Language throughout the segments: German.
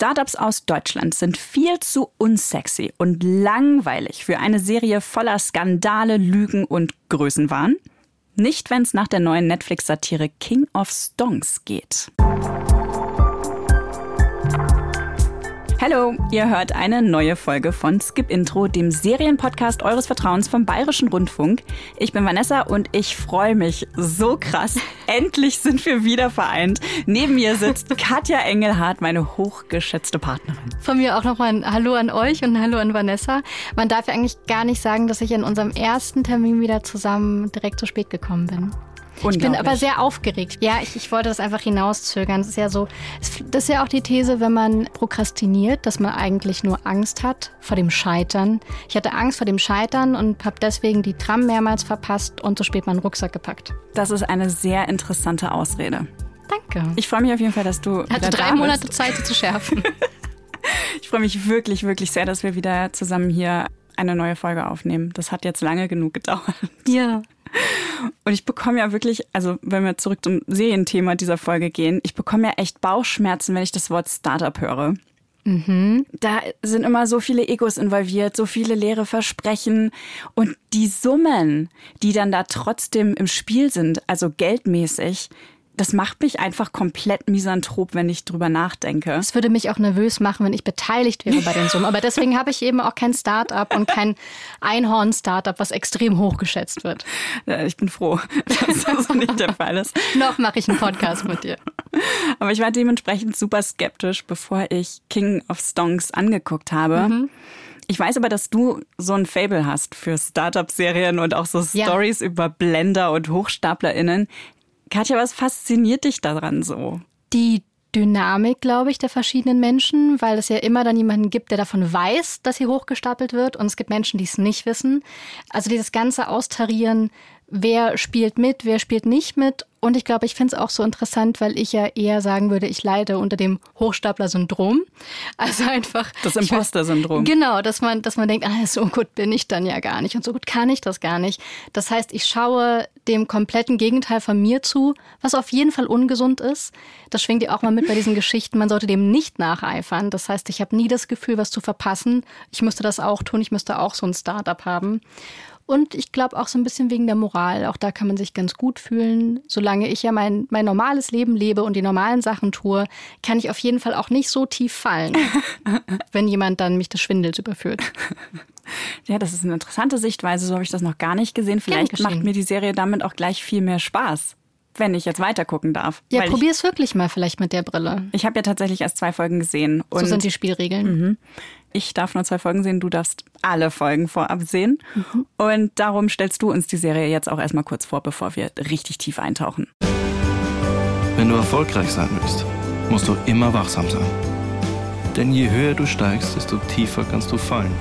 Startups aus Deutschland sind viel zu unsexy und langweilig für eine Serie voller Skandale, Lügen und Größenwahn. Nicht, wenn es nach der neuen Netflix-Satire King of Stonks geht. Hallo, ihr hört eine neue Folge von Skip Intro, dem Serienpodcast eures Vertrauens vom Bayerischen Rundfunk. Ich bin Vanessa und ich freue mich so krass. Endlich sind wir wieder vereint. Neben mir sitzt Katja Engelhardt, meine hochgeschätzte Partnerin. Von mir auch nochmal ein Hallo an euch und ein Hallo an Vanessa. Man darf ja eigentlich gar nicht sagen, dass ich in unserem ersten Termin wieder zusammen direkt zu spät gekommen bin. Ich bin aber sehr aufgeregt. Ja, ich, ich wollte das einfach hinauszögern. Das ist ja so, das ist ja auch die These, wenn man prokrastiniert, dass man eigentlich nur Angst hat vor dem Scheitern. Ich hatte Angst vor dem Scheitern und habe deswegen die Tram mehrmals verpasst und zu spät meinen Rucksack gepackt. Das ist eine sehr interessante Ausrede. Danke. Ich freue mich auf jeden Fall, dass du. Hatte drei Monate Zeit, sie zu schärfen. ich freue mich wirklich, wirklich sehr, dass wir wieder zusammen hier eine neue Folge aufnehmen. Das hat jetzt lange genug gedauert. Ja. Und ich bekomme ja wirklich, also wenn wir zurück zum Serienthema dieser Folge gehen, ich bekomme ja echt Bauchschmerzen, wenn ich das Wort Startup höre. Mhm. Da sind immer so viele Egos involviert, so viele leere Versprechen und die Summen, die dann da trotzdem im Spiel sind, also geldmäßig, das macht mich einfach komplett misanthrop, wenn ich drüber nachdenke. Das würde mich auch nervös machen, wenn ich beteiligt wäre bei den Summen. Aber deswegen habe ich eben auch kein Start-up und kein Einhorn-Startup, was extrem hochgeschätzt wird. Ja, ich bin froh, dass das nicht der Fall ist. Noch mache ich einen Podcast mit dir. Aber ich war dementsprechend super skeptisch, bevor ich King of Stonks angeguckt habe. Mhm. Ich weiß aber, dass du so ein Fable hast für Startup-Serien und auch so ja. Stories über Blender und HochstaplerInnen. Katja, was fasziniert dich daran so? Die Dynamik, glaube ich, der verschiedenen Menschen, weil es ja immer dann jemanden gibt, der davon weiß, dass sie hochgestapelt wird und es gibt Menschen, die es nicht wissen. Also dieses ganze Austarieren, wer spielt mit, wer spielt nicht mit. Und ich glaube, ich finde es auch so interessant, weil ich ja eher sagen würde, ich leide unter dem Hochstapler-Syndrom. Also einfach. Das Imposter-Syndrom. Genau, dass man, dass man denkt, ah, so gut bin ich dann ja gar nicht und so gut kann ich das gar nicht. Das heißt, ich schaue dem kompletten Gegenteil von mir zu, was auf jeden Fall ungesund ist. Das schwingt ja auch mal mit bei diesen Geschichten. Man sollte dem nicht nacheifern. Das heißt, ich habe nie das Gefühl, was zu verpassen. Ich müsste das auch tun. Ich müsste auch so ein Startup haben. Und ich glaube auch so ein bisschen wegen der Moral. Auch da kann man sich ganz gut fühlen. Solange ich ja mein, mein normales Leben lebe und die normalen Sachen tue, kann ich auf jeden Fall auch nicht so tief fallen, wenn jemand dann mich des Schwindels überführt. Ja, das ist eine interessante Sichtweise. So habe ich das noch gar nicht gesehen. Vielleicht macht mir die Serie damit auch gleich viel mehr Spaß wenn ich jetzt weitergucken darf. Ja, probier es wirklich mal vielleicht mit der Brille. Ich habe ja tatsächlich erst zwei Folgen gesehen. so sind die Spielregeln. Mhm ich darf nur zwei Folgen sehen, du darfst alle Folgen vorab sehen. Mhm. Und darum stellst du uns die Serie jetzt auch erstmal kurz vor, bevor wir richtig tief eintauchen. Wenn du erfolgreich sein willst, musst du immer wachsam sein. Denn je höher du steigst, desto tiefer kannst du fallen.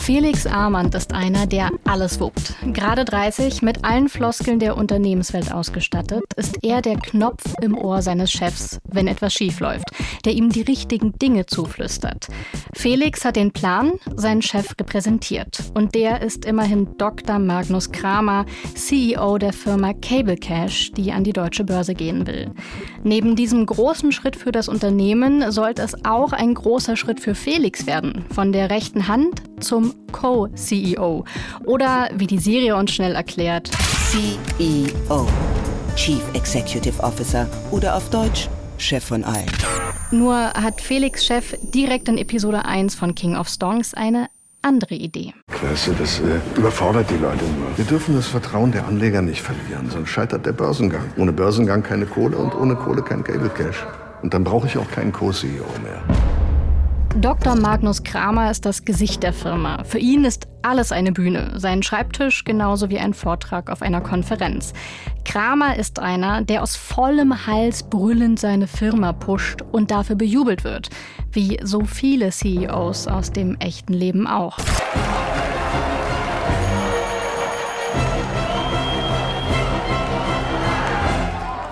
Felix Armand ist einer, der alles wuppt. Gerade 30, mit allen Floskeln der Unternehmenswelt ausgestattet, ist er der Knopf im Ohr seines Chefs, wenn etwas schiefläuft, der ihm die richtigen Dinge zuflüstert. Felix hat den Plan, seinen Chef repräsentiert. Und der ist immerhin Dr. Magnus Kramer, CEO der Firma Cable Cash, die an die deutsche Börse gehen will. Neben diesem großen Schritt für das Unternehmen sollte es auch ein großer Schritt für Felix werden. Von der rechten Hand zum Co-CEO. Oder wie die Serie uns schnell erklärt, CEO, Chief Executive Officer oder auf Deutsch Chef von allen. Nur hat Felix Chef direkt in Episode 1 von King of Stongs eine andere Idee. Klasse, das äh, überfordert die Leute nur. Wir dürfen das Vertrauen der Anleger nicht verlieren, sonst scheitert der Börsengang. Ohne Börsengang keine Kohle und ohne Kohle kein Cable Cash. Und dann brauche ich auch keinen Co-CEO mehr. Dr. Magnus Kramer ist das Gesicht der Firma. Für ihn ist alles eine Bühne, sein Schreibtisch genauso wie ein Vortrag auf einer Konferenz. Kramer ist einer, der aus vollem Hals brüllend seine Firma pusht und dafür bejubelt wird, wie so viele CEOs aus dem echten Leben auch.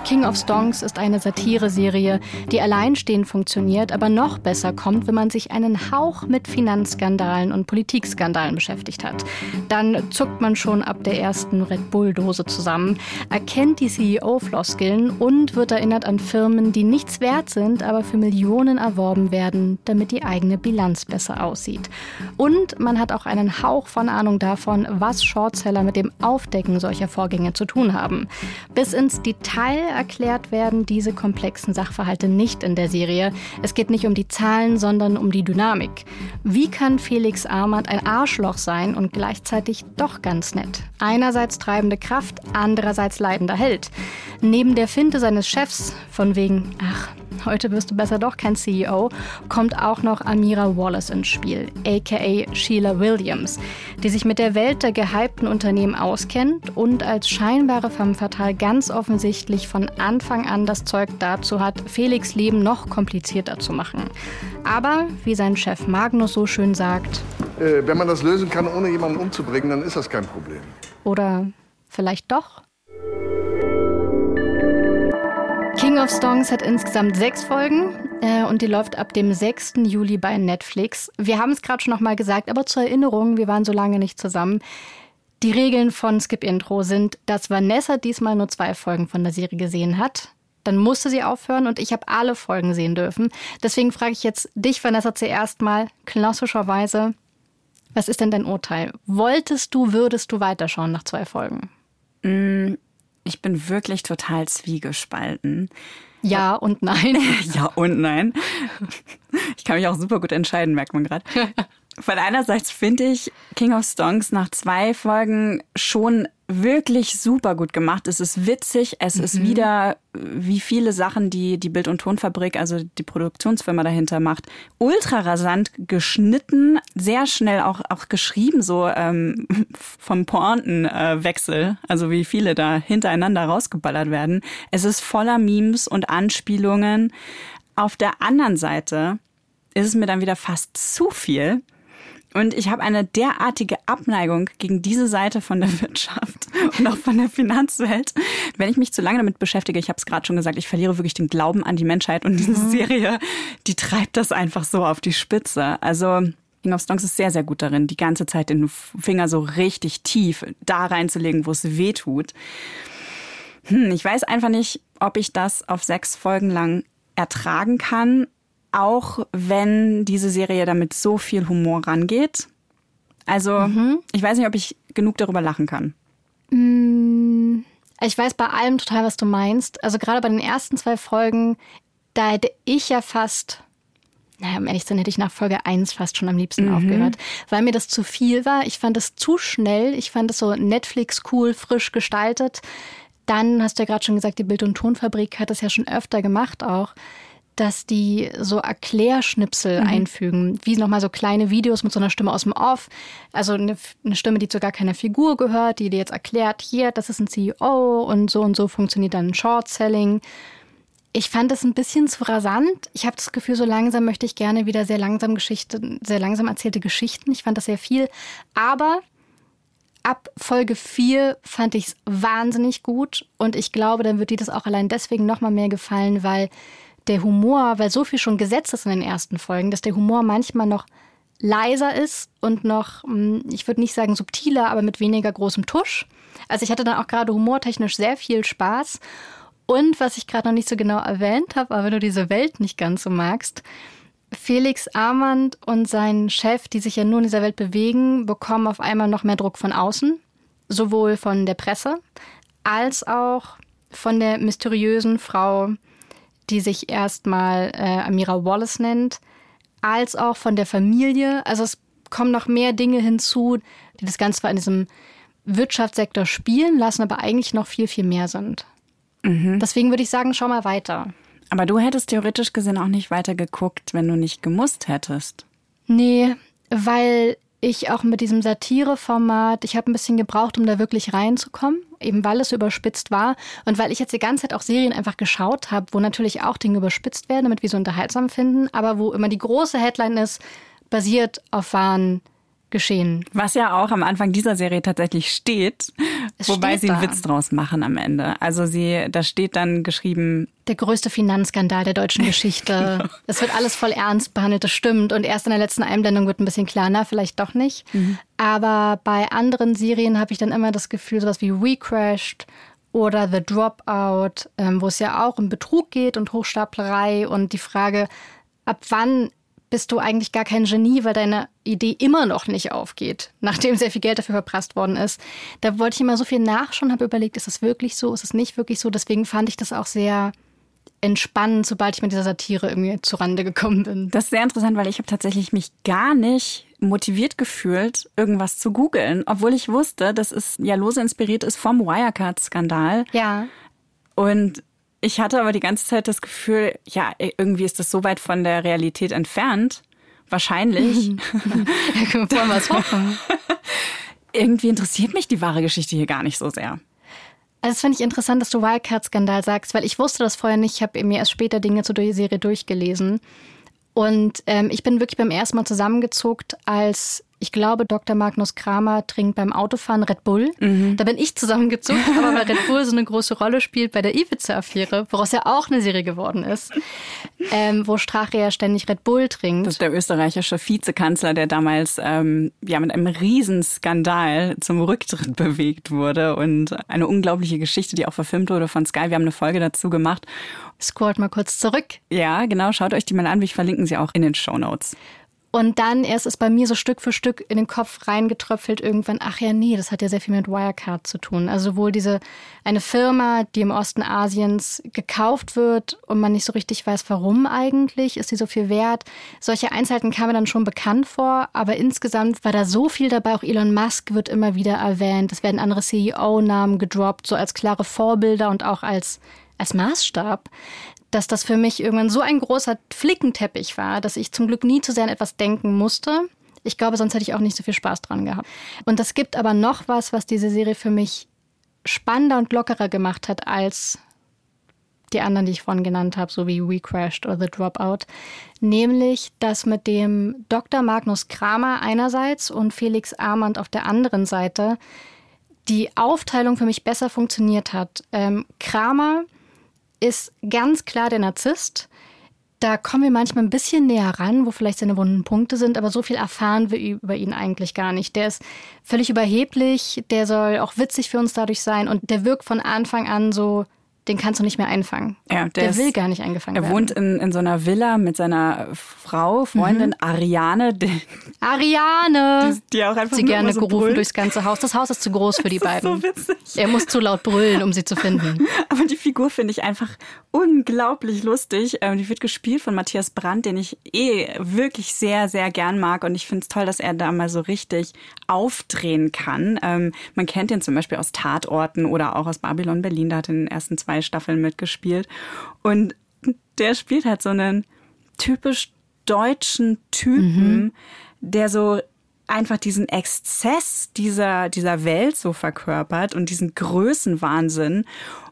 King of Stonks ist eine Satireserie, die alleinstehend funktioniert, aber noch besser kommt, wenn man sich einen Hauch mit Finanzskandalen und Politikskandalen beschäftigt hat. Dann zuckt man schon ab der ersten Red Bull-Dose zusammen, erkennt die CEO-Floskeln und wird erinnert an Firmen, die nichts wert sind, aber für Millionen erworben werden, damit die eigene Bilanz besser aussieht. Und man hat auch einen Hauch von Ahnung davon, was Shortseller mit dem Aufdecken solcher Vorgänge zu tun haben. Bis ins Detail erklärt werden diese komplexen Sachverhalte nicht in der Serie. Es geht nicht um die Zahlen, sondern um die Dynamik. Wie kann Felix Armand ein Arschloch sein und gleichzeitig doch ganz nett? Einerseits treibende Kraft, andererseits leidender Held. Neben der Finte seines Chefs, von wegen, ach, heute wirst du besser doch kein CEO, kommt auch noch Amira Wallace ins Spiel, aka Sheila Williams, die sich mit der Welt der gehypten Unternehmen auskennt und als scheinbare femme fatale ganz offensichtlich von Anfang an das Zeug dazu hat, Felix Leben noch komplizierter zu machen. Aber, wie sein Chef Magnus so schön sagt, äh, wenn man das lösen kann, ohne jemanden umzubringen, dann ist das kein Problem. Oder vielleicht doch? King of Songs hat insgesamt sechs Folgen äh, und die läuft ab dem 6. Juli bei Netflix. Wir haben es gerade schon nochmal gesagt, aber zur Erinnerung, wir waren so lange nicht zusammen. Die Regeln von Skip Intro sind, dass Vanessa diesmal nur zwei Folgen von der Serie gesehen hat. Dann musste sie aufhören und ich habe alle Folgen sehen dürfen. Deswegen frage ich jetzt dich, Vanessa, zuerst mal klassischerweise, was ist denn dein Urteil? Wolltest du, würdest du weiterschauen nach zwei Folgen? Mm, ich bin wirklich total zwiegespalten. Ja und nein. ja und nein. Ich kann mich auch super gut entscheiden, merkt man gerade. Von einerseits finde ich King of Stonks nach zwei Folgen schon wirklich super gut gemacht. Es ist witzig, es mhm. ist wieder wie viele Sachen, die die Bild- und Tonfabrik, also die Produktionsfirma dahinter macht, ultra rasant geschnitten, sehr schnell auch auch geschrieben, so ähm, vom Pointenwechsel, äh, also wie viele da hintereinander rausgeballert werden. Es ist voller Memes und Anspielungen. Auf der anderen Seite ist es mir dann wieder fast zu viel. Und ich habe eine derartige Abneigung gegen diese Seite von der Wirtschaft und auch von der Finanzwelt. Wenn ich mich zu lange damit beschäftige, ich habe es gerade schon gesagt, ich verliere wirklich den Glauben an die Menschheit und diese mhm. Serie, die treibt das einfach so auf die Spitze. Also King of Stonks ist sehr, sehr gut darin, die ganze Zeit den Finger so richtig tief da reinzulegen, wo es weh tut. Hm, ich weiß einfach nicht, ob ich das auf sechs Folgen lang ertragen kann auch wenn diese Serie damit so viel Humor rangeht. Also, mhm. ich weiß nicht, ob ich genug darüber lachen kann. Mm, ich weiß bei allem total, was du meinst. Also gerade bei den ersten zwei Folgen, da hätte ich ja fast, naja, um ehrlich zu sein, hätte ich nach Folge 1 fast schon am liebsten mhm. aufgehört, weil mir das zu viel war. Ich fand es zu schnell. Ich fand es so Netflix cool, frisch gestaltet. Dann hast du ja gerade schon gesagt, die Bild- und Tonfabrik hat das ja schon öfter gemacht auch dass die so Erklärschnipsel mhm. einfügen, wie nochmal so kleine Videos mit so einer Stimme aus dem Off. Also eine, eine, Stimme, die zu gar keiner Figur gehört, die dir jetzt erklärt, hier, das ist ein CEO und so und so funktioniert dann Short-Selling. Ich fand das ein bisschen zu rasant. Ich habe das Gefühl, so langsam möchte ich gerne wieder sehr langsam Geschichte, sehr langsam erzählte Geschichten. Ich fand das sehr viel. Aber ab Folge 4 fand ich es wahnsinnig gut. Und ich glaube, dann wird dir das auch allein deswegen nochmal mehr gefallen, weil der Humor, weil so viel schon gesetzt ist in den ersten Folgen, dass der Humor manchmal noch leiser ist und noch, hm, ich würde nicht sagen subtiler, aber mit weniger großem Tusch. Also ich hatte dann auch gerade humortechnisch sehr viel Spaß. Und was ich gerade noch nicht so genau erwähnt habe, aber wenn du diese Welt nicht ganz so magst, Felix Armand und sein Chef, die sich ja nur in dieser Welt bewegen, bekommen auf einmal noch mehr Druck von außen, sowohl von der Presse als auch von der mysteriösen Frau die sich erstmal äh, Amira Wallace nennt, als auch von der Familie. Also es kommen noch mehr Dinge hinzu, die das Ganze zwar in diesem Wirtschaftssektor spielen lassen, aber eigentlich noch viel, viel mehr sind. Mhm. Deswegen würde ich sagen, schau mal weiter. Aber du hättest theoretisch gesehen auch nicht weiter geguckt, wenn du nicht gemusst hättest. Nee, weil ich auch mit diesem Satireformat, ich habe ein bisschen gebraucht, um da wirklich reinzukommen, eben weil es überspitzt war und weil ich jetzt die ganze Zeit auch Serien einfach geschaut habe, wo natürlich auch Dinge überspitzt werden, damit wir so unterhaltsam finden, aber wo immer die große Headline ist, basiert auf wahren Geschehen. Was ja auch am Anfang dieser Serie tatsächlich steht. Es Wobei sie einen da. Witz draus machen am Ende. Also sie, da steht dann geschrieben, Der größte Finanzskandal der deutschen Geschichte. Es wird alles voll ernst behandelt, das stimmt. Und erst in der letzten Einblendung wird ein bisschen klar, na, vielleicht doch nicht. Aber bei anderen Serien habe ich dann immer das Gefühl, sowas wie We Crashed oder The Dropout, ähm, wo es ja auch um Betrug geht und Hochstaplerei und die Frage, ab wann bist du eigentlich gar kein Genie, weil deine Idee immer noch nicht aufgeht, nachdem sehr viel Geld dafür verprasst worden ist. Da wollte ich immer so viel nachschauen, habe überlegt, ist das wirklich so, ist es nicht wirklich so. Deswegen fand ich das auch sehr entspannend, sobald ich mit dieser Satire irgendwie zurande gekommen bin. das ist sehr interessant, weil ich habe tatsächlich mich gar nicht motiviert gefühlt, irgendwas zu googeln, obwohl ich wusste, dass es ja lose inspiriert ist vom Wirecard-Skandal. Ja, Und ich hatte aber die ganze Zeit das Gefühl, ja, irgendwie ist das so weit von der Realität entfernt. Wahrscheinlich. wollen wir es hoffen. irgendwie interessiert mich die wahre Geschichte hier gar nicht so sehr. Also das finde ich interessant, dass du Wildcard-Skandal sagst, weil ich wusste das vorher nicht. Ich habe mir erst später Dinge zur Serie durchgelesen. Und ähm, ich bin wirklich beim ersten Mal zusammengezuckt, als ich glaube, Dr. Magnus Kramer trinkt beim Autofahren Red Bull. Da bin ich zusammengezuckt, aber weil Red Bull so eine große Rolle spielt bei der Ibiza-Affäre, woraus ja auch eine Serie geworden ist, ähm, wo Strache ja ständig Red Bull trinkt. Das ist der österreichische Vizekanzler, der damals ähm, ja mit einem Riesenskandal zum Rücktritt bewegt wurde und eine unglaubliche Geschichte, die auch verfilmt wurde von Sky. Wir haben eine Folge dazu gemacht. Scrollt mal kurz zurück. Ja, genau. Schaut euch die mal an. Wir verlinken sie auch in den Show Notes. Und dann erst ist bei mir so Stück für Stück in den Kopf reingetröpfelt irgendwann, ach ja, nee, das hat ja sehr viel mit Wirecard zu tun. Also sowohl diese, eine Firma, die im Osten Asiens gekauft wird und man nicht so richtig weiß, warum eigentlich, ist sie so viel wert. Solche Einzelheiten kamen dann schon bekannt vor, aber insgesamt war da so viel dabei. Auch Elon Musk wird immer wieder erwähnt. Es werden andere CEO-Namen gedroppt, so als klare Vorbilder und auch als, als Maßstab dass das für mich irgendwann so ein großer Flickenteppich war, dass ich zum Glück nie zu sehr an etwas denken musste. Ich glaube, sonst hätte ich auch nicht so viel Spaß dran gehabt. Und es gibt aber noch was, was diese Serie für mich spannender und lockerer gemacht hat als die anderen, die ich vorhin genannt habe, so wie We Crashed oder The Dropout. Nämlich, dass mit dem Dr. Magnus Kramer einerseits und Felix Armand auf der anderen Seite die Aufteilung für mich besser funktioniert hat. Ähm, Kramer ist ganz klar der Narzisst. Da kommen wir manchmal ein bisschen näher ran, wo vielleicht seine wunden Punkte sind, aber so viel erfahren wir über ihn eigentlich gar nicht. Der ist völlig überheblich, der soll auch witzig für uns dadurch sein und der wirkt von Anfang an so, den kannst du nicht mehr einfangen. Ja, der der ist- will gar nicht eingefangen Er werden. wohnt in, in so einer Villa mit seiner Frau, Freundin Ariane, die, Ariane! die auch einfach Sie gerne so gerufen brüllt. durchs ganze Haus. Das Haus ist zu groß für die Das ist beiden. so witzig. er muss zu laut brüllen, um sie zu finden. Aber die Figur finde ich einfach unglaublich lustig. Ähm, Die wird gespielt von Matthias Brandt, den ich eh wirklich sehr, sehr gern mag. Und ich finde es toll, dass er da mal so richtig aufdrehen kann. Ähm, Man kennt ihn zum Beispiel aus Tatorten oder auch aus Babylon Berlin. Da hat er in den ersten zwei Staffeln mitgespielt. Und der spielt halt so einen typisch deutschen Typen, der so einfach diesen Exzess dieser, dieser Welt so verkörpert und diesen Größenwahnsinn.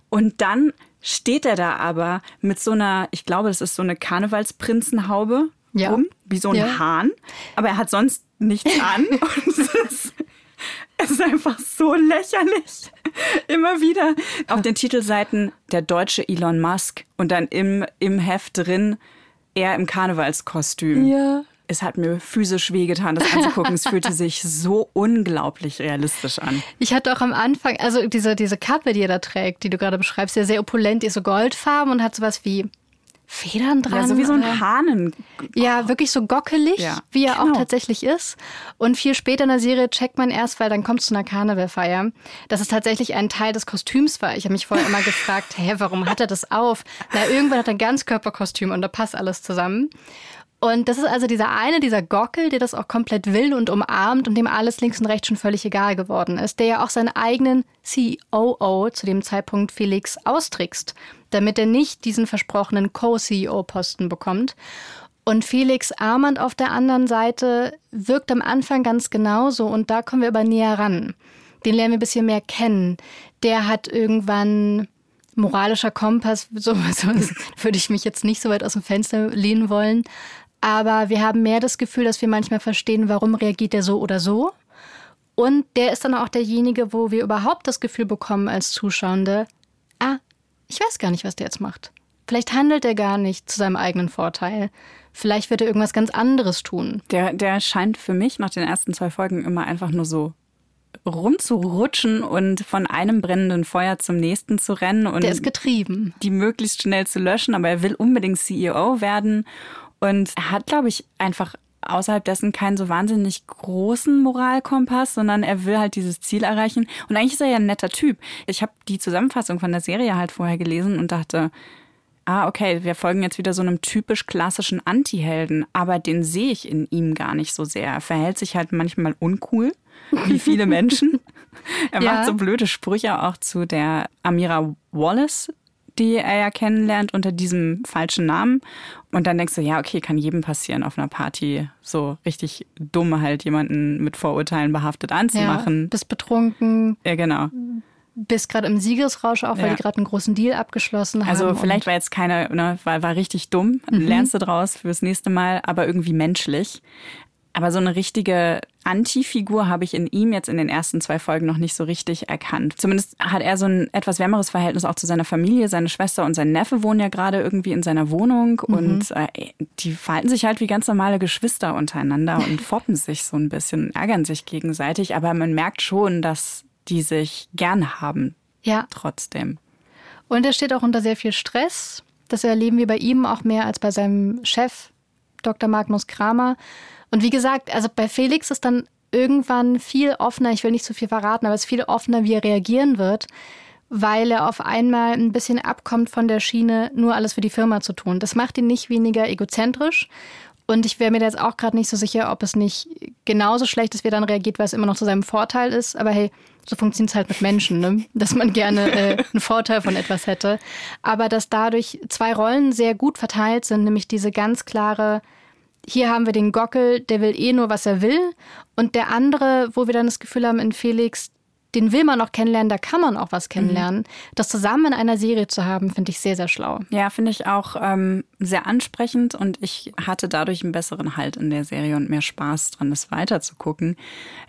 Und dann steht er da aber mit so einer, ich glaube, das ist so eine Karnevalsprinzenhaube Ja. rum, wie so ein Ja. Hahn. Aber er hat sonst nichts an. und es ist, es ist einfach so lächerlich. Immer wieder auf den Titelseiten der deutsche Elon Musk und dann im, im Heft drin er im Karnevalskostüm. Ja. Es hat mir physisch wehgetan, das anzugucken. es fühlte sich so unglaublich realistisch an. Ich hatte auch am Anfang, also diese, diese Kappe, die er da trägt, die du gerade beschreibst, ja sehr opulent, ist so goldfarben und hat sowas wie Federn dran. Ja, so wie so ein? Hahnen. Ja, wirklich so gockelig, Ja, wie er genau. auch tatsächlich ist. Und viel später in der Serie checkt man erst, weil dann kommt es zu einer Karnevalfeier, dass es tatsächlich ein Teil des Kostüms war. Ich habe mich vorher immer gefragt, hä, warum hat er das auf? Na, irgendwann hat er ein Ganzkörperkostüm und da passt alles zusammen. Und das ist also dieser eine, dieser Gockel, der das auch komplett will und umarmt und dem alles links und rechts schon völlig egal geworden ist, der ja auch seinen eigenen COO zu dem Zeitpunkt Felix austrickst, damit er nicht diesen versprochenen Co-CEO-Posten bekommt. Und Felix Armand auf der anderen Seite wirkt am Anfang ganz genauso und da kommen wir aber näher ran. Den lernen wir ein bisschen mehr kennen. Der hat irgendwann moralischer Kompass, so, so würde ich mich jetzt nicht so weit aus dem Fenster lehnen wollen. Aber wir haben mehr das Gefühl, dass wir manchmal verstehen, warum reagiert er so oder so. Und der ist dann auch derjenige, wo wir überhaupt das Gefühl bekommen als Zuschauende, ah, ich weiß gar nicht, was der jetzt macht. Vielleicht handelt er gar nicht zu seinem eigenen Vorteil. Vielleicht wird er irgendwas ganz anderes tun. Der, der scheint für mich nach den ersten zwei Folgen immer einfach nur so rumzurutschen und von einem brennenden Feuer zum nächsten zu rennen und der ist getrieben. die möglichst schnell zu löschen, aber er will unbedingt CEO werden und er hat, glaube ich, einfach außerhalb dessen keinen so wahnsinnig großen Moralkompass, sondern er will halt dieses Ziel erreichen. Und eigentlich ist er ja ein netter Typ. Ich habe die Zusammenfassung von der Serie halt vorher gelesen und dachte, ah, okay, wir folgen jetzt wieder so einem typisch klassischen Anti-Helden, aber den sehe ich in ihm gar nicht so sehr. Er verhält sich halt manchmal uncool, wie viele Menschen. er ja. macht so blöde Sprüche auch zu der Amira Wallace, die er ja kennenlernt unter diesem falschen Namen. Und dann denkst du, ja, okay, kann jedem passieren auf einer Party, so richtig dumm halt jemanden mit Vorurteilen behaftet anzumachen. Ja, bist betrunken. Ja, genau bist gerade im Siegesrausch auch, weil ja. die gerade einen großen Deal abgeschlossen haben. Also vielleicht war jetzt keine, ne, war, war richtig dumm, mhm. lernst du draus fürs nächste Mal, aber irgendwie menschlich. Aber so eine richtige Anti-Figur habe ich in ihm jetzt in den ersten zwei Folgen noch nicht so richtig erkannt. Zumindest hat er so ein etwas wärmeres Verhältnis auch zu seiner Familie. Seine Schwester und sein Neffe wohnen ja gerade irgendwie in seiner Wohnung mhm. und äh, die verhalten sich halt wie ganz normale Geschwister untereinander und foppen sich so ein bisschen, ärgern sich gegenseitig. Aber man merkt schon, dass die sich gern haben. Ja. Trotzdem. Und er steht auch unter sehr viel Stress. Das erleben wir bei ihm auch mehr als bei seinem Chef, Dr. Magnus Kramer. Und wie gesagt, also bei Felix ist dann irgendwann viel offener, ich will nicht zu viel verraten, aber es ist viel offener, wie er reagieren wird, weil er auf einmal ein bisschen abkommt von der Schiene, nur alles für die Firma zu tun. Das macht ihn nicht weniger egozentrisch und ich wäre mir jetzt auch gerade nicht so sicher, ob es nicht genauso schlecht ist, wie er dann reagiert, weil es immer noch zu seinem Vorteil ist. Aber hey, so funktioniert es halt mit Menschen, ne? dass man gerne äh, einen Vorteil von etwas hätte. Aber dass dadurch zwei Rollen sehr gut verteilt sind, nämlich diese ganz klare, hier haben wir den Gockel, der will eh nur, was er will. Und der andere, wo wir dann das Gefühl haben, in Felix, den will man auch kennenlernen, da kann man auch was kennenlernen. Mhm. Das zusammen in einer Serie zu haben, finde ich sehr, sehr schlau. Ja, finde ich auch ähm, sehr ansprechend und ich hatte dadurch einen besseren Halt in der Serie und mehr Spaß dran, das weiterzugucken.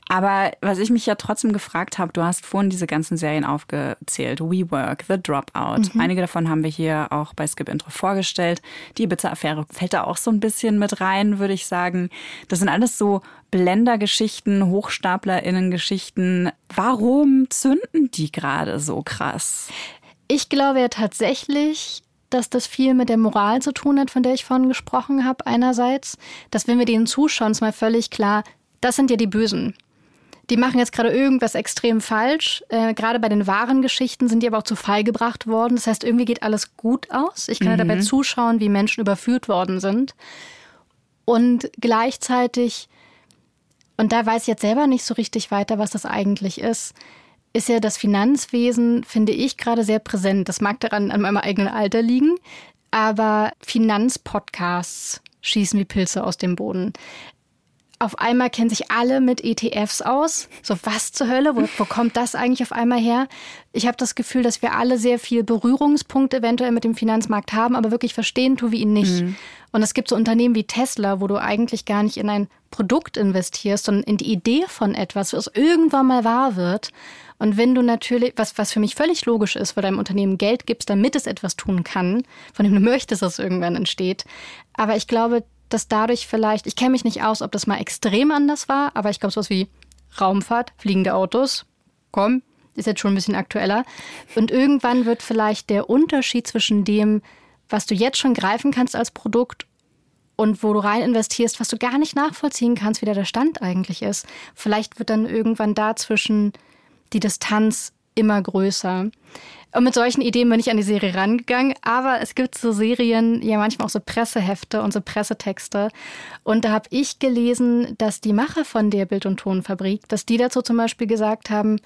Aber was ich mich ja trotzdem gefragt habe, du hast vorhin diese ganzen Serien aufgezählt. WeWork, The Dropout. Mhm. Einige davon haben wir hier auch bei Skip Intro vorgestellt. Die Ibiza-Affäre fällt da auch so ein bisschen mit rein, würde ich sagen. Das sind alles so Blendergeschichten, HochstaplerInnen-Geschichten. Warum zünden die gerade so krass? Ich glaube ja tatsächlich, dass das viel mit der Moral zu tun hat, von der ich vorhin gesprochen habe. Einerseits, dass wenn wir denen zuschauen, ist mal völlig klar, das sind ja die Bösen. Die machen jetzt gerade irgendwas extrem falsch. Äh, gerade bei den wahren Geschichten sind die aber auch zu Fall gebracht worden. Das heißt, irgendwie geht alles gut aus. Ich kann mhm. dabei zuschauen, wie Menschen überführt worden sind. Und gleichzeitig und da weiß ich jetzt selber nicht so richtig weiter, was das eigentlich ist. Ist ja das Finanzwesen, finde ich, gerade sehr präsent. Das mag daran an meinem eigenen Alter liegen, aber Finanzpodcasts schießen wie Pilze aus dem Boden auf einmal kennen sich alle mit ETFs aus. So, was zur Hölle? Wo, wo kommt das eigentlich auf einmal her? Ich habe das Gefühl, dass wir alle sehr viel Berührungspunkte eventuell mit dem Finanzmarkt haben, aber wirklich verstehen tun wir ihn nicht. Mhm. Und es gibt so Unternehmen wie Tesla, wo du eigentlich gar nicht in ein Produkt investierst, sondern in die Idee von etwas, was irgendwann mal wahr wird. Und wenn du natürlich, was, was für mich völlig logisch ist, weil deinem Unternehmen Geld gibst, damit es etwas tun kann, von dem du möchtest, dass es irgendwann entsteht. Aber ich glaube, dass dadurch vielleicht, ich kenne mich nicht aus, ob das mal extrem anders war, aber ich glaube, sowas wie Raumfahrt, fliegende Autos, komm, ist jetzt schon ein bisschen aktueller. Und irgendwann wird vielleicht der Unterschied zwischen dem, was du jetzt schon greifen kannst als Produkt und wo du rein investierst, was du gar nicht nachvollziehen kannst, wie der Stand eigentlich ist. Vielleicht wird dann irgendwann dazwischen die Distanz immer größer. Und mit solchen Ideen bin ich an die Serie rangegangen. Aber es gibt so Serien, ja manchmal auch so Pressehefte und so Pressetexte. Und da habe ich gelesen, dass die Macher von der Bild- und Tonfabrik, dass die dazu zum Beispiel gesagt haben,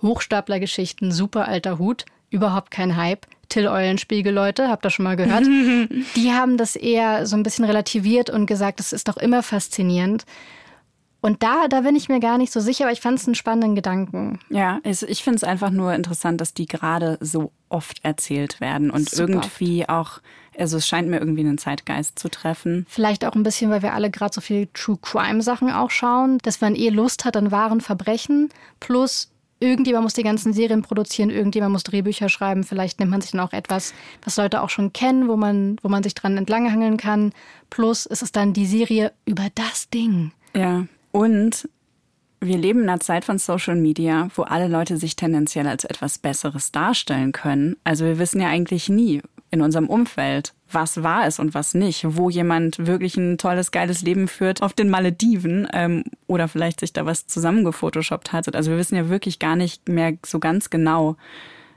Hochstaplergeschichten, super alter Hut, überhaupt kein Hype. Till Eulenspiegel, Leute, habt ihr schon mal gehört? die haben das eher so ein bisschen relativiert und gesagt, das ist doch immer faszinierend. Und da, da bin ich mir gar nicht so sicher, aber ich fand es einen spannenden Gedanken. Ja, ich finde es einfach nur interessant, dass die gerade so oft erzählt werden und Super irgendwie auch Also es scheint mir irgendwie einen Zeitgeist zu treffen. Vielleicht auch ein bisschen, weil wir alle gerade so viel True Crime Sachen auch schauen, dass man eh Lust hat an wahren Verbrechen. Plus irgendjemand muss die ganzen Serien produzieren, irgendjemand muss Drehbücher schreiben. Vielleicht nimmt man sich dann auch etwas, was Leute auch schon kennen, wo man, wo man sich dran entlanghangeln kann. Plus ist es dann die Serie über das Ding. Ja. Und wir leben in einer Zeit von Social Media, wo alle Leute sich tendenziell als etwas Besseres darstellen können. Also wir wissen ja eigentlich nie in unserem Umfeld, was war es und was nicht, wo jemand wirklich ein tolles, geiles Leben führt auf den Malediven ähm, oder vielleicht sich da was zusammengefotoshoppt hat. Also wir wissen ja wirklich gar nicht mehr so ganz genau,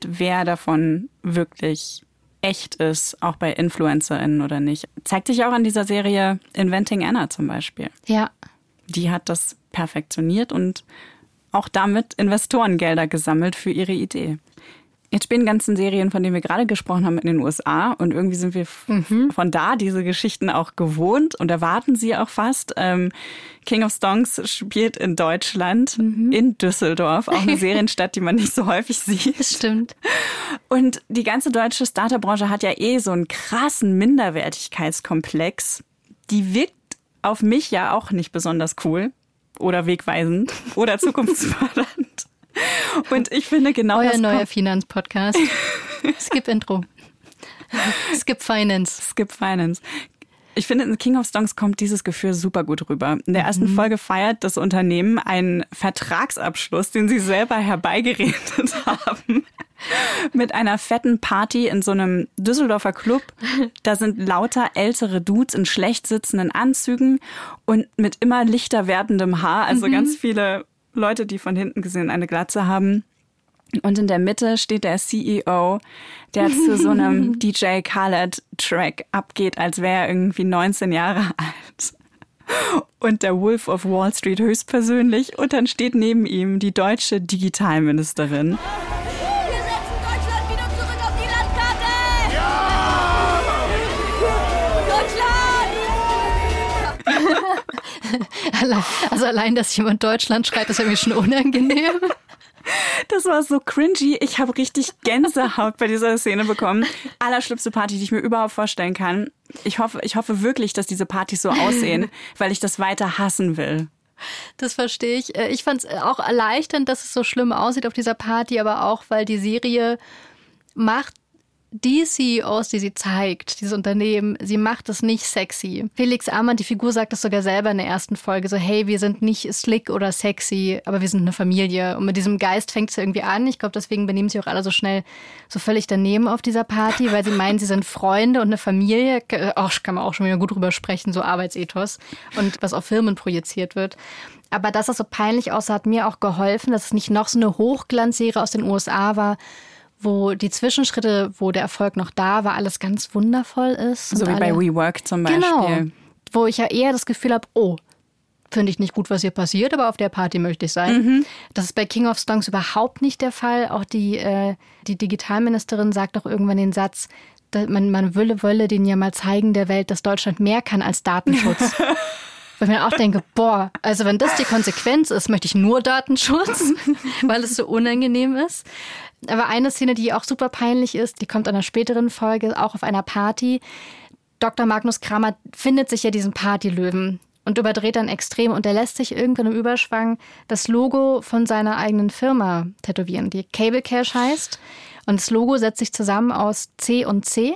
wer davon wirklich echt ist, auch bei InfluencerInnen oder nicht. Zeigt sich auch an dieser Serie Inventing Anna zum Beispiel. Ja. Die hat das perfektioniert und auch damit Investorengelder gesammelt für ihre Idee. Jetzt spielen ganzen Serien, von denen wir gerade gesprochen haben, in den USA und irgendwie sind wir mhm. von da diese Geschichten auch gewohnt und erwarten sie auch fast. Ähm, King of Stonks spielt in Deutschland, mhm. in Düsseldorf, auch eine Serienstadt, die man nicht so häufig sieht. Das stimmt. Und die ganze deutsche Starterbranche hat ja eh so einen krassen Minderwertigkeitskomplex. Die wirkt auf mich ja auch nicht besonders cool oder wegweisend oder zukunftsfördernd. Und ich finde genau Euer neuer Finanzpodcast. Skip Intro. Skip Finance. Skip Finance. Ich finde, in King of Songs kommt dieses Gefühl super gut rüber. In der ersten mhm. Folge feiert das Unternehmen einen Vertragsabschluss, den sie selber herbeigeredet haben. Mit einer fetten Party in so einem Düsseldorfer Club. Da sind lauter ältere Dudes in schlecht sitzenden Anzügen und mit immer lichter werdendem Haar. Also mhm. ganz viele Leute, die von hinten gesehen eine Glatze haben. Und in der Mitte steht der CEO, der zu so einem DJ Khaled-Track abgeht, als wäre er irgendwie 19 Jahre alt. Und der Wolf of Wall Street höchstpersönlich. Und dann steht neben ihm die deutsche Digitalministerin. also allein, dass jemand Deutschland schreit, ist irgendwie schon unangenehm. Das war so cringy. Ich habe richtig Gänsehaut bei dieser Szene bekommen. Allerschlimmste Party, die ich mir überhaupt vorstellen kann. Ich hoffe, ich hoffe wirklich, dass diese Partys so aussehen, weil ich das weiter hassen will. Das verstehe ich. Äh, ich fand es auch erleichternd, dass es so schlimm aussieht auf dieser Party, aber auch, weil die Serie macht die CEOs, die sie zeigt, dieses Unternehmen, sie macht es nicht sexy. Felix Amann, die Figur, sagt das sogar selber in der ersten Folge, so hey, wir sind nicht slick oder sexy, aber wir sind eine Familie. Und mit diesem Geist fängt es irgendwie an. Ich glaube, deswegen benehmen sie auch alle so schnell so völlig daneben auf dieser Party, weil sie meinen, sie sind Freunde und eine Familie. Auch kann man auch schon wieder gut drüber sprechen, so Arbeitsethos und was auf Firmen projiziert wird. Aber dass das so peinlich aussah, hat mir auch geholfen, dass es nicht noch so eine Hochglanzserie aus den USA war, wo die Zwischenschritte, wo der Erfolg noch da war, alles ganz wundervoll ist. So wie alle, bei WeWork zum Beispiel. Genau, wo ich ja eher das Gefühl habe, oh, finde ich nicht gut, was hier passiert, aber auf der Party möchte ich sein. Mhm. Das ist bei King of Stonks überhaupt nicht der Fall. Auch die, äh, die Digitalministerin sagt auch irgendwann den Satz, man, man wolle, wolle denen ja mal zeigen der Welt, dass Deutschland mehr kann als Datenschutz. Weil ich mir auch denke, boah, also wenn das die Konsequenz ist, möchte ich nur Datenschutz, weil es so unangenehm ist. Aber eine Szene, die auch super peinlich ist, die kommt in einer späteren Folge, auch auf einer Party. Dr. Magnus Kramer findet sich ja diesen Partylöwen und überdreht dann extrem und er lässt sich irgendwann im Überschwang das Logo von seiner eigenen Firma tätowieren, die Cable Cash heißt. Und das Logo setzt sich zusammen aus C und C.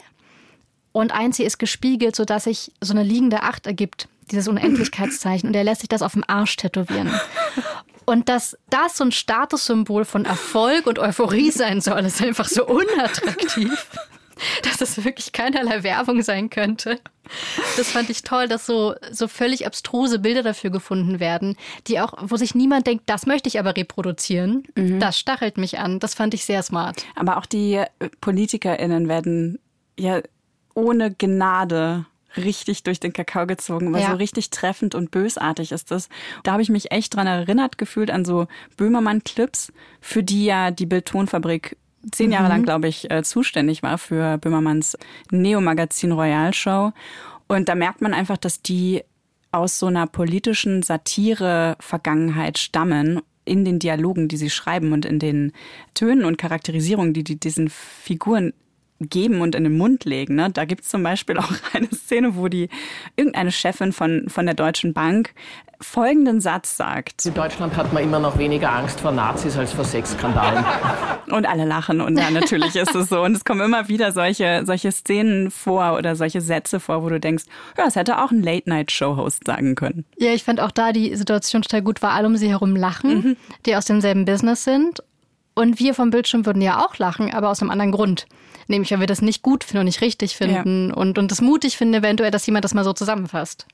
Und ein C ist gespiegelt, sodass sich so eine liegende Acht ergibt, dieses Unendlichkeitszeichen. Und er lässt sich das auf dem Arsch tätowieren. Und dass das so ein Statussymbol von Erfolg und Euphorie sein soll, ist einfach so unattraktiv, dass es wirklich keinerlei Werbung sein könnte. Das fand ich toll, dass so, so völlig abstruse Bilder dafür gefunden werden, die auch, wo sich niemand denkt, das möchte ich aber reproduzieren. Mhm. Das stachelt mich an. Das fand ich sehr smart. Aber auch die PolitikerInnen werden ja ohne Gnade richtig durch den Kakao gezogen, aber ja. so richtig treffend und bösartig ist das. Da habe ich mich echt dran erinnert gefühlt an so Böhmermann-Clips, für die ja die Bildtonfabrik zehn Jahre mhm. lang, glaube ich, äh, zuständig war für Böhmermanns Neo-Magazin Royal Show. Und da merkt man einfach, dass die aus so einer politischen Satire-Vergangenheit stammen in den Dialogen, die sie schreiben und in den Tönen und Charakterisierungen, die die diesen Figuren geben und in den Mund legen. Ne? Da gibt es zum Beispiel auch eine Szene, wo die irgendeine Chefin von, von der Deutschen Bank folgenden Satz sagt. In Deutschland hat man immer noch weniger Angst vor Nazis als vor Sexskandalen. Und alle lachen und ja, natürlich ist es so. Und es kommen immer wieder solche, solche Szenen vor oder solche Sätze vor, wo du denkst, ja, das hätte auch ein Late-Night-Show-Host sagen können. Ja, ich fand auch da die Situation total gut, weil alle um sie herum lachen, mhm. die aus demselben Business sind. Und wir vom Bildschirm würden ja auch lachen, aber aus einem anderen Grund. Nämlich, weil wir das nicht gut finden und nicht richtig finden ja. und, und das mutig finden, eventuell, dass jemand das mal so zusammenfasst.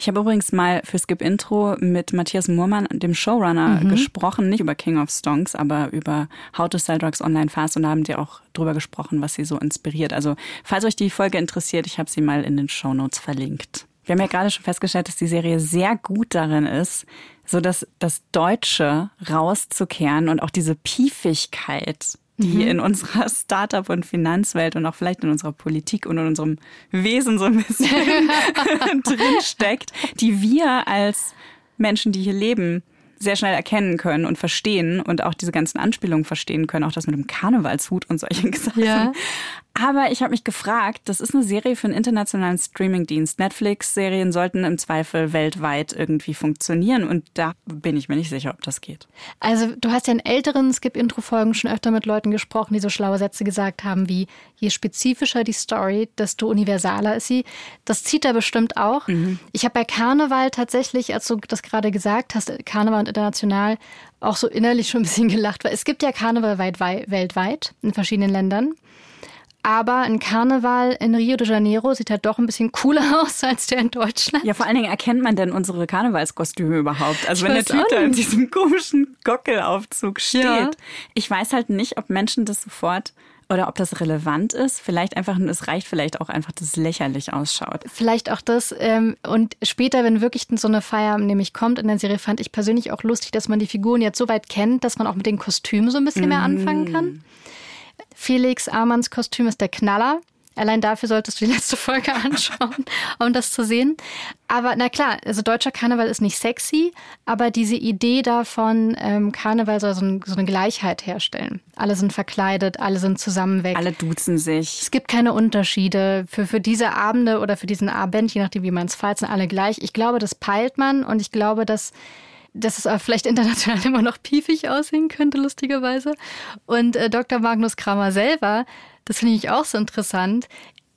Ich habe übrigens mal für Skip Intro mit Matthias Muhrmann, dem Showrunner, mhm. gesprochen, nicht über King of Stonks, aber über How to Sell Drugs Online Fast und da haben die auch drüber gesprochen, was sie so inspiriert. Also, falls euch die Folge interessiert, ich habe sie mal in den Show Notes verlinkt. Wir haben ja gerade schon festgestellt, dass die Serie sehr gut darin ist, so dass das Deutsche rauszukehren und auch diese Piefigkeit die mhm. in unserer Startup- und Finanzwelt und auch vielleicht in unserer Politik und in unserem Wesen so ein bisschen drinsteckt, die wir als Menschen, die hier leben, sehr schnell erkennen können und verstehen und auch diese ganzen Anspielungen verstehen können, auch das mit dem Karnevalshut und solchen Sachen. Ja. Aber ich habe mich gefragt, das ist eine Serie für einen internationalen Streamingdienst. Netflix-Serien sollten im Zweifel weltweit irgendwie funktionieren und da bin ich mir nicht sicher, ob das geht. Also du hast ja in älteren Skip-Intro-Folgen schon öfter mit Leuten gesprochen, die so schlaue Sätze gesagt haben wie, je spezifischer die Story, desto universaler ist sie. Das zieht da bestimmt auch. Mhm. Ich habe bei Karneval tatsächlich, als du das gerade gesagt hast, Karneval und international, auch so innerlich schon ein bisschen gelacht, weil es gibt ja Karneval weit, weltweit in verschiedenen Ländern. Aber ein Karneval in Rio de Janeiro sieht halt doch ein bisschen cooler aus als der in Deutschland. Ja, vor allen Dingen erkennt man denn unsere Karnevalskostüme überhaupt? Also ich wenn der da in diesem komischen Gockelaufzug steht. Ja. Ich weiß halt nicht, ob Menschen das sofort oder ob das relevant ist. Vielleicht einfach, es reicht vielleicht auch einfach, dass es lächerlich ausschaut. Vielleicht auch das. Ähm, und später, wenn wirklich so eine Feier nämlich kommt in der Serie, fand ich persönlich auch lustig, dass man die Figuren jetzt so weit kennt, dass man auch mit den Kostümen so ein bisschen mehr anfangen kann. Felix Amanns Kostüm ist der Knaller. Allein dafür solltest du die letzte Folge anschauen, um das zu sehen. Aber na klar, also deutscher Karneval ist nicht sexy, aber diese Idee davon, ähm, Karneval soll so, ein, so, eine Gleichheit herstellen. Alle sind verkleidet, alle sind zusammen weg. Alle duzen sich. Es gibt keine Unterschiede. Für, für diese Abende oder für diesen Abend, je nachdem, wie man es feiert, sind alle gleich. Ich glaube, das peilt man und ich glaube, dass dass es aber vielleicht international immer noch piefig aussehen könnte, lustigerweise. Und äh, Dr. Magnus Kramer selber, das finde ich auch so interessant,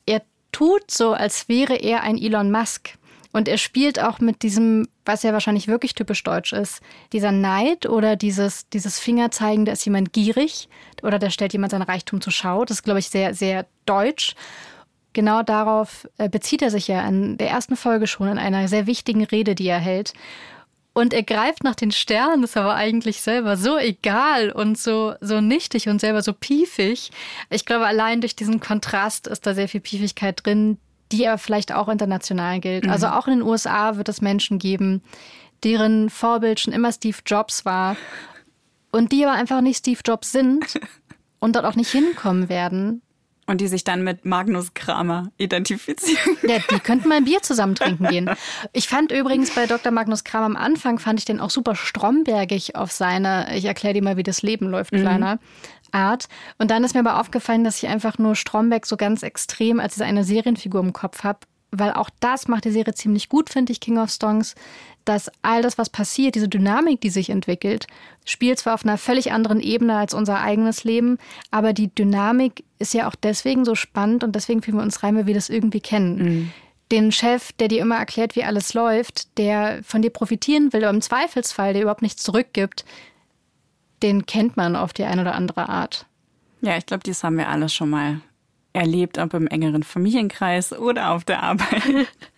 er tut so, als wäre er ein Elon Musk. Und er spielt auch mit diesem, was ja wahrscheinlich wirklich typisch deutsch ist, dieser Neid oder dieses, dieses Fingerzeigen, da ist jemand gierig oder da stellt jemand seinen Reichtum zur Schau. Das ist, glaube ich, sehr, sehr deutsch. Genau darauf äh, bezieht er sich ja in der ersten Folge schon in einer sehr wichtigen Rede, die er hält. Und er greift nach den Sternen, ist aber eigentlich selber so egal und so, so nichtig und selber so piefig. Ich glaube, allein durch diesen Kontrast ist da sehr viel Piefigkeit drin, die aber vielleicht auch international gilt. Also mhm. Also auch in den USA wird es Menschen geben, deren Vorbild schon immer Steve Jobs war und die aber einfach nicht Steve Jobs sind und dort auch nicht hinkommen werden. Und die sich dann mit Magnus Kramer identifizieren. Ja, die könnten mal ein Bier zusammen trinken gehen. Ich fand übrigens bei Dr. Magnus Kramer am Anfang, fand ich den auch super strombergig auf seine, ich erkläre dir mal, wie das Leben läuft, mhm. kleiner. Art. Und dann ist mir aber aufgefallen, dass ich einfach nur Stromberg so ganz extrem als eine Serienfigur im Kopf habe, weil auch das macht die Serie ziemlich gut, finde ich, King of Songs, dass all das, was passiert, diese Dynamik, die sich entwickelt, spielt zwar auf einer völlig anderen Ebene als unser eigenes Leben, aber die Dynamik ist ja auch deswegen so spannend und deswegen fühlen wir uns rein, weil wir das irgendwie kennen. Mhm. Den Chef, der dir immer erklärt, wie alles läuft, der von dir profitieren will, aber im Zweifelsfall, der überhaupt nichts zurückgibt, den kennt man auf die eine oder andere Art. Ja, ich glaube, dies haben wir alle schon mal erlebt, ob im engeren Familienkreis oder auf der Arbeit.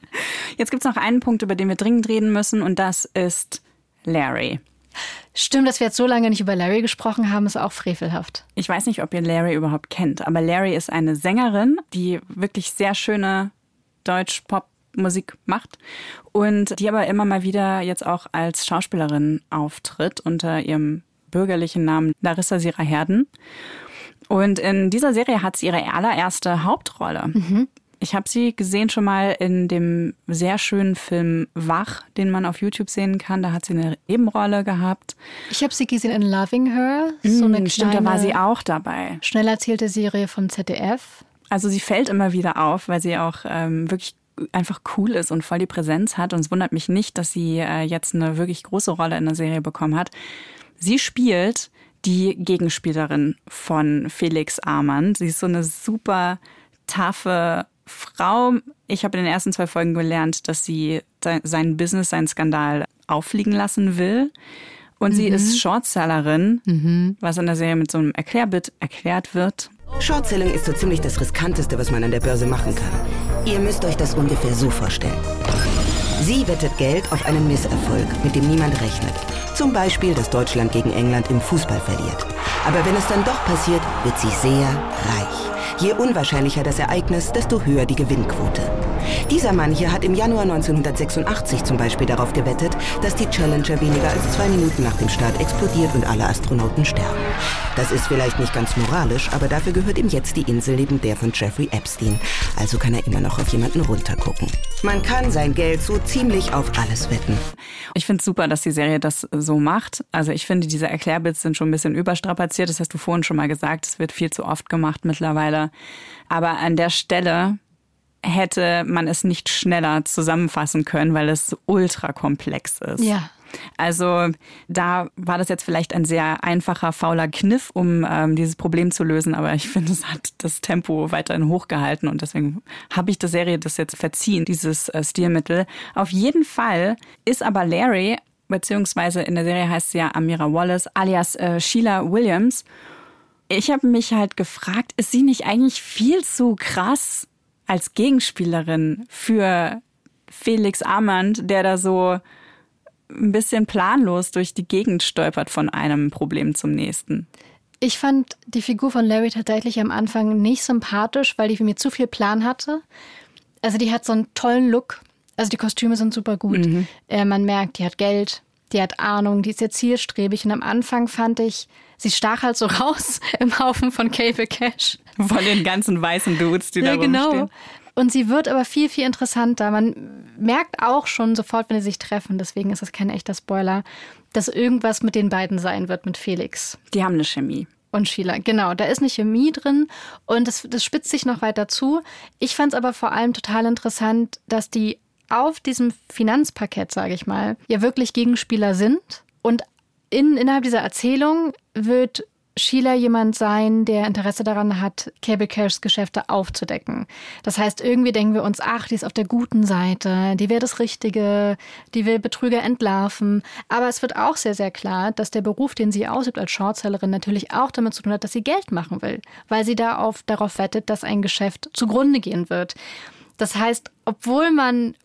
Jetzt gibt es noch einen Punkt, über den wir dringend reden müssen, und das ist Larry. Stimmt, dass wir jetzt so lange nicht über Larry gesprochen haben, ist auch frevelhaft. Ich weiß nicht, ob ihr Larry überhaupt kennt, aber Larry ist eine Sängerin, die wirklich sehr schöne Deutsch-Pop-Musik macht und die aber immer mal wieder jetzt auch als Schauspielerin auftritt unter ihrem bürgerlichen Namen Larissa Sira Herden. Und in dieser Serie hat sie ihre allererste Hauptrolle. Mhm. Ich habe sie gesehen schon mal in dem sehr schönen Film Wach, den man auf YouTube sehen kann. Da hat sie eine Nebenrolle gehabt. Ich habe sie gesehen in Loving Her. So eine mm, Stimmt, da war sie auch dabei. Schnell erzählte Serie von ZDF. Also sie fällt immer wieder auf, weil sie auch ähm, wirklich einfach cool ist und voll die Präsenz hat. Und es wundert mich nicht, dass sie äh, jetzt eine wirklich große Rolle in der Serie bekommen hat. Sie spielt die Gegenspielerin von Felix Amann. Sie ist so eine super taffe Frau. Ich habe in den ersten zwei Folgen gelernt, dass sie sein Business, seinen Skandal auffliegen lassen will. Und mhm. sie ist Shortsellerin, mhm. was in der Serie mit so einem Erklärbit erklärt wird. Shortselling ist so ziemlich das Riskanteste, was man an der Börse machen kann. Ihr müsst euch das ungefähr so vorstellen. Sie wettet Geld auf einen Misserfolg, mit dem niemand rechnet. Zum Beispiel, dass Deutschland gegen England im Fußball verliert. Aber wenn es dann doch passiert, wird sie sehr reich. Je unwahrscheinlicher das Ereignis, desto höher die Gewinnquote. Dieser Mann hier hat im Januar 1986 zum Beispiel darauf gewettet, dass die Challenger weniger als zwei Minuten nach dem Start explodiert und alle Astronauten sterben. Das ist vielleicht nicht ganz moralisch, aber dafür gehört ihm jetzt die Insel neben der von Jeffrey Epstein. Also kann er immer noch auf jemanden runtergucken. Man kann sein Geld so ziemlich auf alles wetten. Ich finde es super, dass die Serie das so macht. Also ich finde, diese Erklärbits sind schon ein bisschen überstrapaziert. Das hast du vorhin schon mal gesagt. Es wird viel zu oft gemacht mittlerweile. Aber an der Stelle hätte man es nicht schneller zusammenfassen können, weil es ultra komplex ist. Ja. Also da war das jetzt vielleicht ein sehr einfacher, fauler Kniff, um ähm, dieses Problem zu lösen, aber ich finde, es hat das Tempo weiterhin hochgehalten und deswegen habe ich der Serie das jetzt verziehen, dieses äh, Stilmittel. Auf jeden Fall ist aber Larry, beziehungsweise in der Serie heißt sie ja Amira Wallace, alias äh, Sheila Williams. Ich habe mich halt gefragt, ist sie nicht eigentlich viel zu krass als Gegenspielerin für Felix Armand, der da so ein bisschen planlos durch die Gegend stolpert von einem Problem zum nächsten. Ich fand die Figur von Larry tatsächlich am Anfang nicht sympathisch, weil die für mir zu viel Plan hatte. Also die hat so einen tollen Look. Also die Kostüme sind super gut. Mhm. Äh, man merkt, die hat Geld, die hat Ahnung, die ist sehr zielstrebig. Und am Anfang fand ich, sie stach halt so raus im Haufen von Cable Cash. Von den ganzen weißen Dudes, die ja, da genau. rumstehen. Und sie wird aber viel, viel interessanter. Man merkt auch schon sofort, wenn sie sich treffen, deswegen ist das kein echter Spoiler, dass irgendwas mit den beiden sein wird, mit Felix. Die haben eine Chemie. Und Sheila, genau, da ist eine Chemie drin und das, das spitzt sich noch weiter zu. Ich fand es aber vor allem total interessant, dass die auf diesem Finanzparkett, sage ich mal, ja wirklich Gegenspieler sind. Und in, innerhalb dieser Erzählung wird Sheila jemand sein, der Interesse daran hat, Cable Cashs Geschäfte aufzudecken. Das heißt, irgendwie denken wir uns, ach, die ist auf der guten Seite, die wäre das Richtige, die will Betrüger entlarven. Aber es wird auch sehr, sehr klar, dass der Beruf, den sie ausübt als Shortsellerin, natürlich auch damit zu tun hat, dass sie Geld machen will, weil sie da auf, darauf wettet, dass ein Geschäft zugrunde gehen wird. Das heißt, obwohl man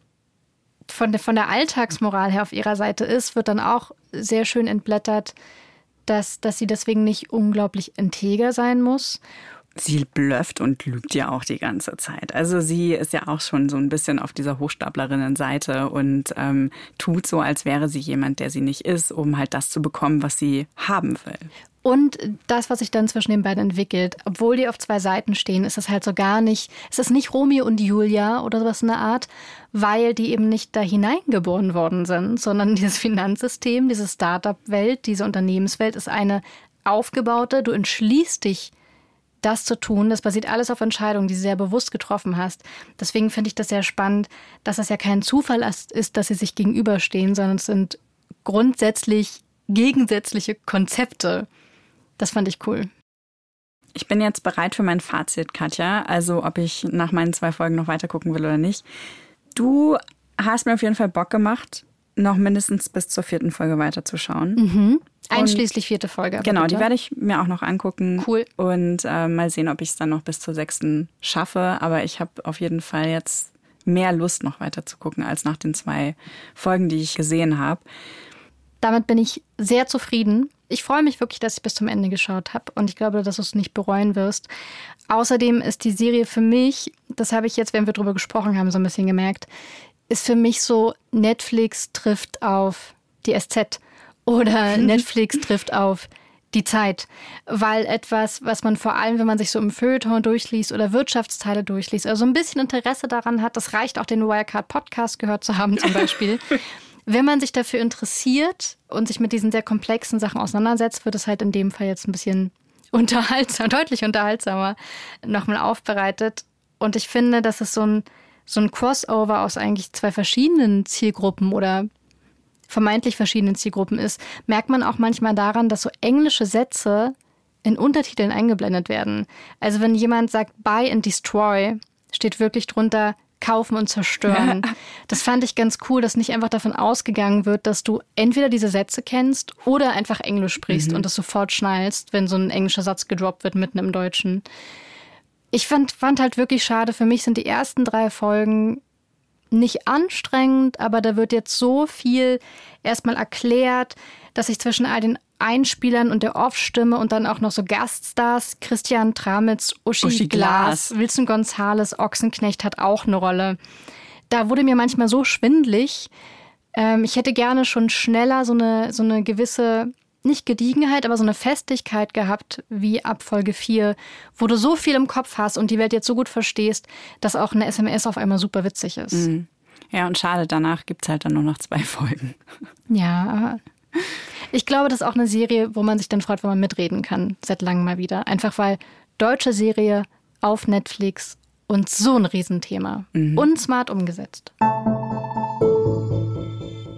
von der, von der Alltagsmoral her auf ihrer Seite ist, wird dann auch sehr schön entblättert, dass, dass sie deswegen nicht unglaublich integer sein muss. Sie blöfft und lügt ja auch die ganze Zeit. Also sie ist ja auch schon so ein bisschen auf dieser Hochstaplerinnenseite und ähm, tut so, als wäre sie jemand, der sie nicht ist, um halt das zu bekommen, was sie haben will. Und das, was sich dann zwischen den beiden entwickelt, obwohl die auf zwei Seiten stehen, ist es halt so gar nicht, es ist nicht Romeo und Julia oder sowas in der Art, weil die eben nicht da hineingeboren worden sind, sondern dieses Finanzsystem, diese Startup-Welt, diese Unternehmenswelt ist eine aufgebaute, du entschließt dich, das zu tun. Das basiert alles auf Entscheidungen, die du sehr bewusst getroffen hast. Deswegen finde ich das sehr spannend, dass es ja kein Zufall ist, dass sie sich gegenüberstehen, sondern es sind grundsätzlich gegensätzliche Konzepte. Das fand ich cool. Ich bin jetzt bereit für mein Fazit, Katja. Also, ob ich nach meinen zwei Folgen noch weiter gucken will oder nicht. Du hast mir auf jeden Fall Bock gemacht, noch mindestens bis zur vierten Folge weiterzuschauen. Mhm. Einschließlich vierte Folge. Genau, bitte. die werde ich mir auch noch angucken. Cool. Und äh, mal sehen, ob ich es dann noch bis zur sechsten schaffe. Aber ich habe auf jeden Fall jetzt mehr Lust, noch weiter zu gucken, als nach den zwei Folgen, die ich gesehen habe. Damit bin ich sehr zufrieden. Ich freue mich wirklich, dass ich bis zum Ende geschaut habe und ich glaube, dass du es nicht bereuen wirst. Außerdem ist die Serie für mich, das habe ich jetzt, wenn wir darüber gesprochen haben, so ein bisschen gemerkt, ist für mich so, Netflix trifft auf die SZ oder Netflix trifft auf die Zeit, weil etwas, was man vor allem, wenn man sich so im Feuilleton durchliest oder Wirtschaftsteile durchliest, also ein bisschen Interesse daran hat, das reicht auch den Wirecard Podcast gehört zu haben zum Beispiel. wenn man sich dafür interessiert und sich mit diesen sehr komplexen Sachen auseinandersetzt, wird es halt in dem Fall jetzt ein bisschen unterhaltsam, deutlich unterhaltsamer nochmal aufbereitet. Und ich finde, dass es so ein, so ein Crossover aus eigentlich zwei verschiedenen Zielgruppen oder vermeintlich verschiedenen Zielgruppen ist, merkt man auch manchmal daran, dass so englische Sätze in Untertiteln eingeblendet werden. Also wenn jemand sagt Buy and Destroy, steht wirklich drunter kaufen und zerstören. Das fand ich ganz cool, dass nicht einfach davon ausgegangen wird, dass du entweder diese Sätze kennst oder einfach Englisch sprichst mhm. und das sofort schnallst, wenn so ein englischer Satz gedroppt wird mitten im Deutschen. Ich fand, fand halt wirklich schade, für mich sind die ersten drei Folgen nicht anstrengend, aber da wird jetzt so viel erstmal erklärt, dass ich zwischen all den Einspielern und der Off-Stimme und dann auch noch so Gaststars, Christian Tramitz, Uschi, Uschi Glas, Wilson Gonzales, Ochsenknecht hat auch eine Rolle. Da wurde mir manchmal so schwindlig. Ähm, ich hätte gerne schon schneller so eine, so eine gewisse, nicht Gediegenheit, aber so eine Festigkeit gehabt wie ab Folge 4, wo du so viel im Kopf hast und die Welt jetzt so gut verstehst, dass auch eine SMS auf einmal super witzig ist. Mhm. Ja, und schade, danach gibt es halt dann nur noch zwei Folgen. Ja, aber ich glaube, das ist auch eine Serie, wo man sich dann freut, wenn man mitreden kann, seit langem mal wieder. Einfach weil deutsche Serie auf Netflix und so ein Riesenthema. Mhm. Und smart umgesetzt.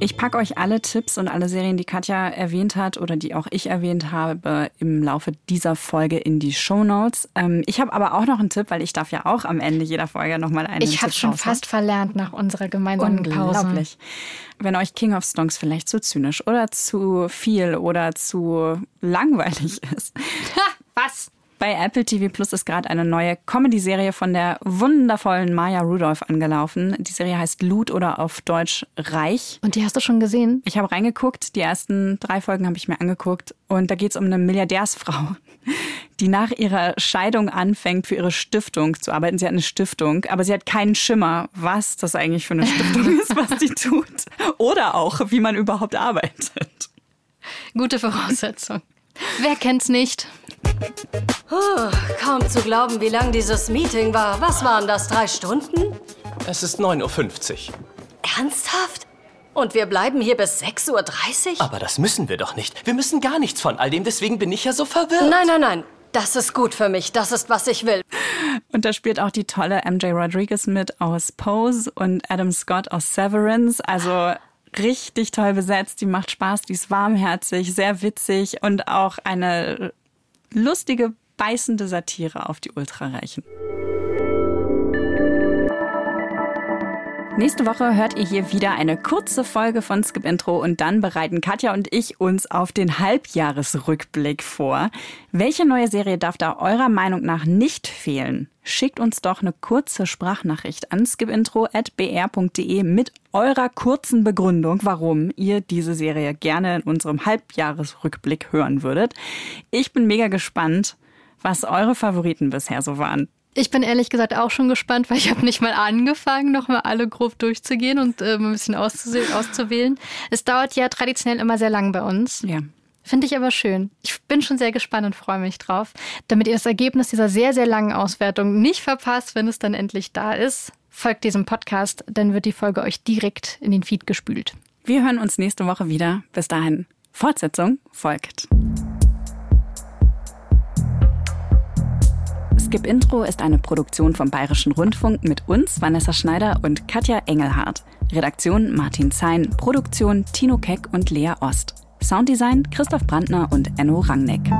Ich packe euch alle Tipps und alle Serien, die Katja erwähnt hat oder die auch ich erwähnt habe, im Laufe dieser Folge in die Show Notes. Ähm, ich habe aber auch noch einen Tipp, weil ich darf ja auch am Ende jeder Folge nochmal einen ich habe schon fast verlernt nach unserer gemeinsamen Unglaublich. Pause. Wenn euch King of Songs vielleicht zu zynisch oder zu viel oder zu langweilig ist. Ha, was? Bei Apple TV Plus ist gerade eine neue Comedy-Serie von der wundervollen Maya Rudolph angelaufen. Die Serie heißt Loot oder auf Deutsch Reich. Und die hast du schon gesehen? Ich habe reingeguckt. Die ersten drei Folgen habe ich mir angeguckt. Und da geht es um eine Milliardärsfrau, die nach ihrer Scheidung anfängt, für ihre Stiftung zu arbeiten. Sie hat eine Stiftung, aber sie hat keinen Schimmer, was das eigentlich für eine Stiftung ist, was sie tut. Oder auch, wie man überhaupt arbeitet. Gute Voraussetzung. Wer kennt's nicht? Oh, kaum zu glauben, wie lang dieses Meeting war. Was waren das, drei Stunden? Es ist 9.50 Uhr. Ernsthaft? Und wir bleiben hier bis 6.30 Uhr? Aber das müssen wir doch nicht. Wir müssen gar nichts von all dem, deswegen bin ich ja so verwirrt. Nein, nein, nein. Das ist gut für mich. Das ist, was ich will. Und da spielt auch die tolle MJ Rodriguez mit aus Pose und Adam Scott aus Severance. Also richtig toll besetzt, die macht Spaß, die ist warmherzig, sehr witzig und auch eine lustige, beißende Satire auf die Ultrareichen. Nächste Woche hört ihr hier wieder eine kurze Folge von Skip Intro und dann bereiten Katja und ich uns auf den Halbjahresrückblick vor. Welche neue Serie darf da eurer Meinung nach nicht fehlen? Schickt uns doch eine kurze Sprachnachricht an skipintro.br.de mit eurer kurzen Begründung, warum ihr diese Serie gerne in unserem Halbjahresrückblick hören würdet. Ich bin mega gespannt, was eure Favoriten bisher so waren. Ich bin ehrlich gesagt auch schon gespannt, weil ich habe nicht mal angefangen, nochmal alle grob durchzugehen und äh, ein bisschen auszuwählen. Es dauert ja traditionell immer sehr lang bei uns. Ja. Finde ich aber schön. Ich bin schon sehr gespannt und freue mich drauf, damit ihr das Ergebnis dieser sehr, sehr langen Auswertung nicht verpasst, wenn es dann endlich da ist. Folgt diesem Podcast, dann wird die Folge euch direkt in den Feed gespült. Wir hören uns nächste Woche wieder. Bis dahin, Fortsetzung folgt. Skip Intro ist eine Produktion vom Bayerischen Rundfunk mit uns, Vanessa Schneider und Katja Engelhardt. Redaktion Martin Zein, Produktion Tino Keck und Lea Ost. Sounddesign Christoph Brandner und Enno Rangneck.